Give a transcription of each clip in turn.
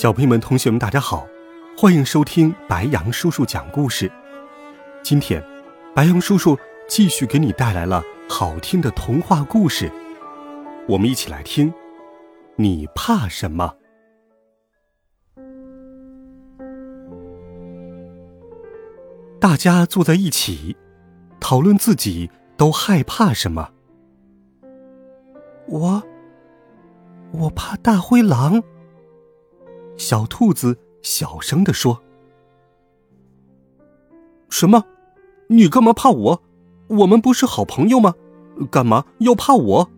小朋友们、同学们，大家好，欢迎收听白羊叔叔讲故事。今天，白羊叔叔继续给你带来了好听的童话故事，我们一起来听。你怕什么？大家坐在一起，讨论自己都害怕什么。我，我怕大灰狼。小兔子小声地说：“什么？你干嘛怕我？我们不是好朋友吗？干嘛要怕我？”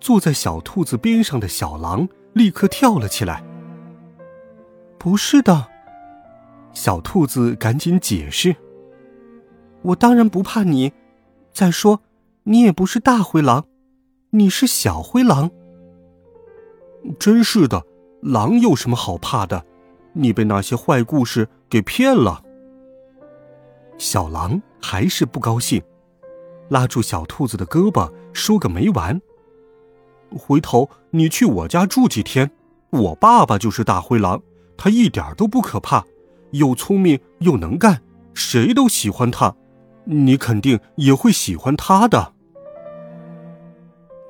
坐在小兔子边上的小狼立刻跳了起来。“不是的。”小兔子赶紧解释：“我当然不怕你。再说，你也不是大灰狼，你是小灰狼。”真是的。狼有什么好怕的？你被那些坏故事给骗了。小狼还是不高兴，拉住小兔子的胳膊，说个没完。回头你去我家住几天，我爸爸就是大灰狼，他一点都不可怕，又聪明又能干，谁都喜欢他，你肯定也会喜欢他的。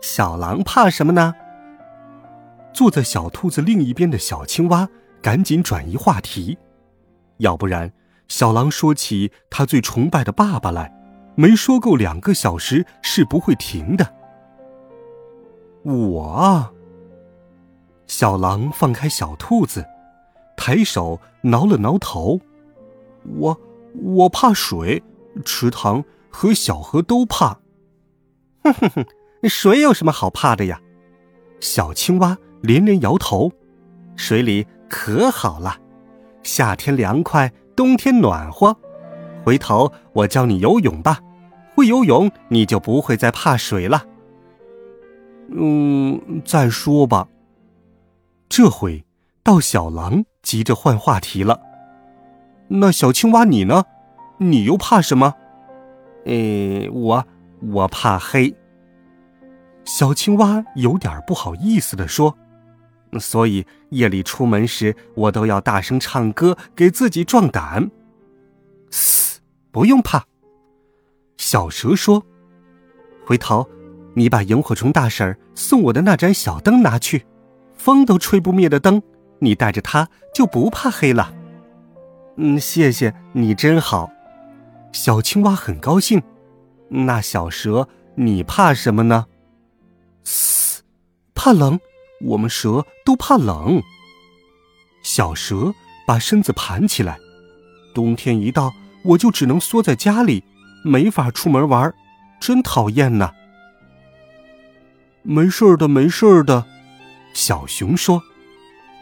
小狼怕什么呢？坐在小兔子另一边的小青蛙赶紧转移话题，要不然小狼说起他最崇拜的爸爸来，没说够两个小时是不会停的。我啊，小狼放开小兔子，抬手挠了挠头，我我怕水，池塘和小河都怕。哼哼哼，水有什么好怕的呀？小青蛙。连连摇头，水里可好了，夏天凉快，冬天暖和。回头我教你游泳吧，会游泳你就不会再怕水了。嗯，再说吧。这回到小狼急着换话题了。那小青蛙你呢？你又怕什么？呃，我我怕黑。小青蛙有点不好意思的说。所以夜里出门时，我都要大声唱歌，给自己壮胆。嘶，不用怕。小蛇说：“回头，你把萤火虫大婶送我的那盏小灯拿去，风都吹不灭的灯，你带着它就不怕黑了。”嗯，谢谢你，真好。小青蛙很高兴。那小蛇，你怕什么呢？嘶，怕冷。我们蛇都怕冷。小蛇把身子盘起来，冬天一到，我就只能缩在家里，没法出门玩，真讨厌呐。没事的，没事的。小熊说：“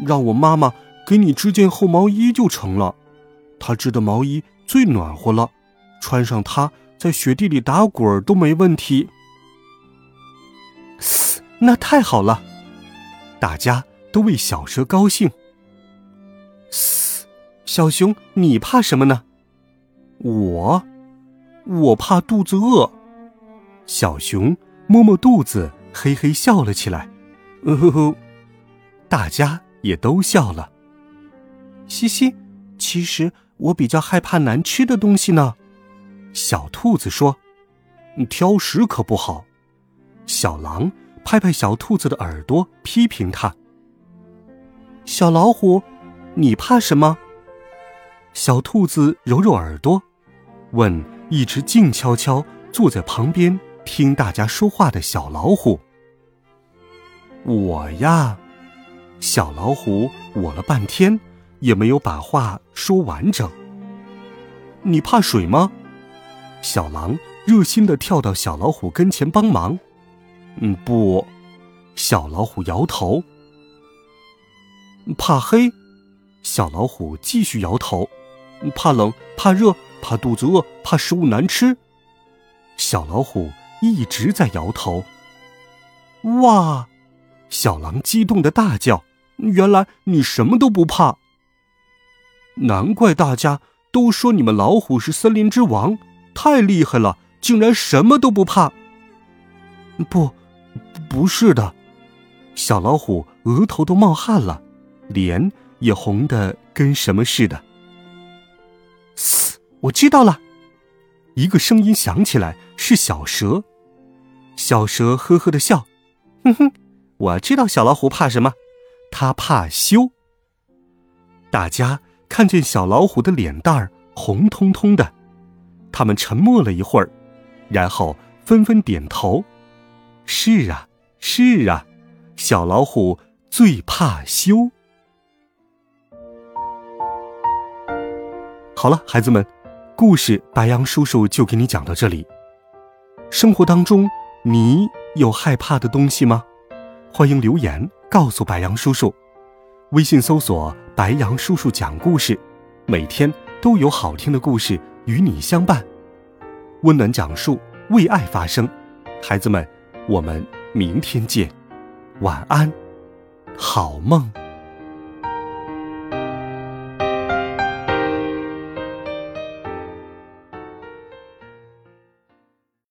让我妈妈给你织件厚毛衣就成了。她织的毛衣最暖和了，穿上它，在雪地里打滚都没问题。”嘶，那太好了。大家都为小蛇高兴。嘶，小熊，你怕什么呢？我，我怕肚子饿。小熊摸摸肚子，嘿嘿笑了起来。哦吼吼，大家也都笑了。嘻嘻，其实我比较害怕难吃的东西呢。小兔子说：“挑食可不好。”小狼。拍拍小兔子的耳朵，批评他。小老虎，你怕什么？小兔子揉揉耳朵，问一直静悄悄坐在旁边听大家说话的小老虎：“我呀。”小老虎我了半天，也没有把话说完整。你怕水吗？小狼热心的跳到小老虎跟前帮忙。嗯，不，小老虎摇头。怕黑。小老虎继续摇头。怕冷，怕热，怕肚子饿，怕食物难吃。小老虎一直在摇头。哇！小狼激动的大叫：“原来你什么都不怕！难怪大家都说你们老虎是森林之王，太厉害了，竟然什么都不怕！”不，不是的。小老虎额头都冒汗了，脸也红的跟什么似的。嘶！我知道了，一个声音响起来，是小蛇。小蛇呵呵的笑，哼哼，我知道小老虎怕什么，它怕羞。大家看见小老虎的脸蛋儿红彤彤的，他们沉默了一会儿，然后纷纷点头。是啊，是啊，小老虎最怕羞。好了，孩子们，故事白羊叔叔就给你讲到这里。生活当中，你有害怕的东西吗？欢迎留言告诉白羊叔叔。微信搜索“白羊叔叔讲故事”，每天都有好听的故事与你相伴。温暖讲述，为爱发声。孩子们，我们明天见，晚安，好梦。